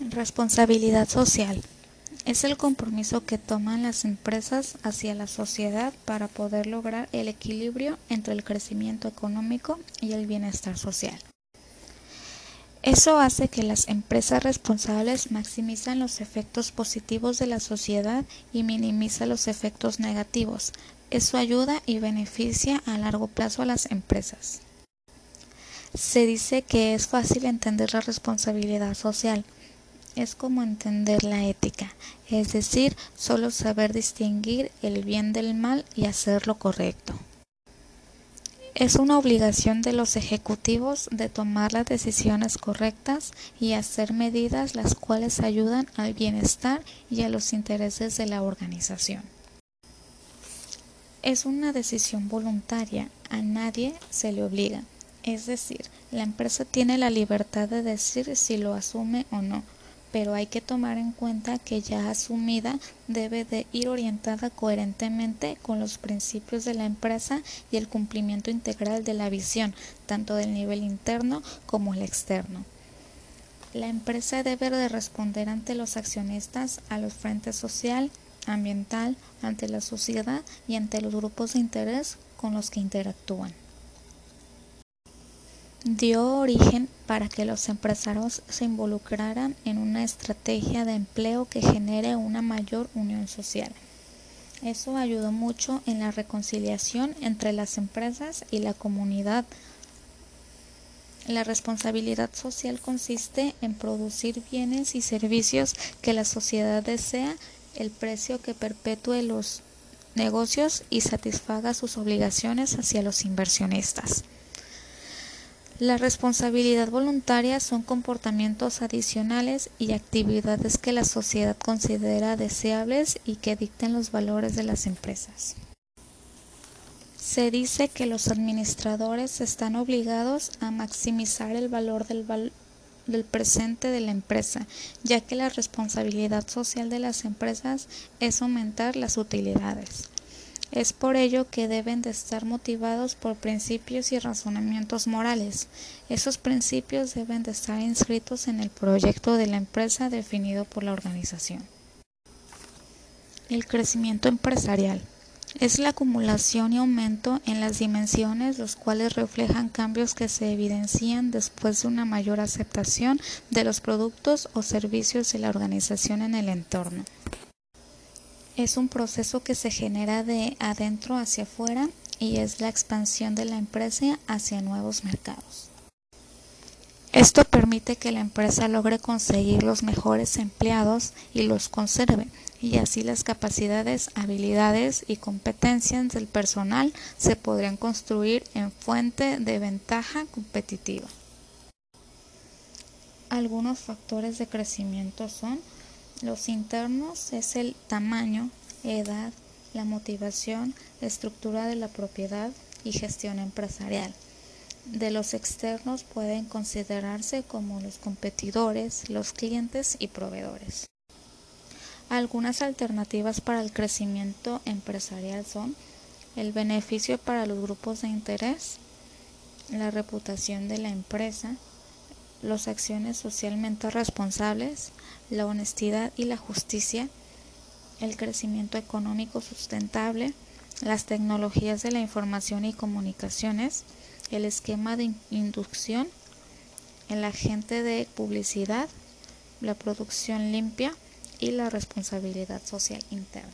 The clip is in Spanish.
Responsabilidad social. Es el compromiso que toman las empresas hacia la sociedad para poder lograr el equilibrio entre el crecimiento económico y el bienestar social. Eso hace que las empresas responsables maximizan los efectos positivos de la sociedad y minimiza los efectos negativos. Eso ayuda y beneficia a largo plazo a las empresas. Se dice que es fácil entender la responsabilidad social es como entender la ética, es decir, solo saber distinguir el bien del mal y hacer lo correcto. Es una obligación de los ejecutivos de tomar las decisiones correctas y hacer medidas las cuales ayudan al bienestar y a los intereses de la organización. Es una decisión voluntaria, a nadie se le obliga. Es decir, la empresa tiene la libertad de decir si lo asume o no, pero hay que tomar en cuenta que ya asumida debe de ir orientada coherentemente con los principios de la empresa y el cumplimiento integral de la visión, tanto del nivel interno como el externo. La empresa debe de responder ante los accionistas, a los frentes social, ambiental, ante la sociedad y ante los grupos de interés con los que interactúan dio origen para que los empresarios se involucraran en una estrategia de empleo que genere una mayor unión social. Eso ayudó mucho en la reconciliación entre las empresas y la comunidad. La responsabilidad social consiste en producir bienes y servicios que la sociedad desea, el precio que perpetúe los negocios y satisfaga sus obligaciones hacia los inversionistas. La responsabilidad voluntaria son comportamientos adicionales y actividades que la sociedad considera deseables y que dicten los valores de las empresas. Se dice que los administradores están obligados a maximizar el valor del, del presente de la empresa, ya que la responsabilidad social de las empresas es aumentar las utilidades. Es por ello que deben de estar motivados por principios y razonamientos morales. Esos principios deben de estar inscritos en el proyecto de la empresa definido por la organización. El crecimiento empresarial es la acumulación y aumento en las dimensiones los cuales reflejan cambios que se evidencian después de una mayor aceptación de los productos o servicios de la organización en el entorno es un proceso que se genera de adentro hacia afuera y es la expansión de la empresa hacia nuevos mercados. Esto permite que la empresa logre conseguir los mejores empleados y los conserve, y así las capacidades, habilidades y competencias del personal se podrían construir en fuente de ventaja competitiva. Algunos factores de crecimiento son los internos es el tamaño, edad, la motivación, estructura de la propiedad y gestión empresarial. De los externos pueden considerarse como los competidores, los clientes y proveedores. Algunas alternativas para el crecimiento empresarial son el beneficio para los grupos de interés, la reputación de la empresa, las acciones socialmente responsables, la honestidad y la justicia, el crecimiento económico sustentable, las tecnologías de la información y comunicaciones, el esquema de inducción, el agente de publicidad, la producción limpia y la responsabilidad social interna.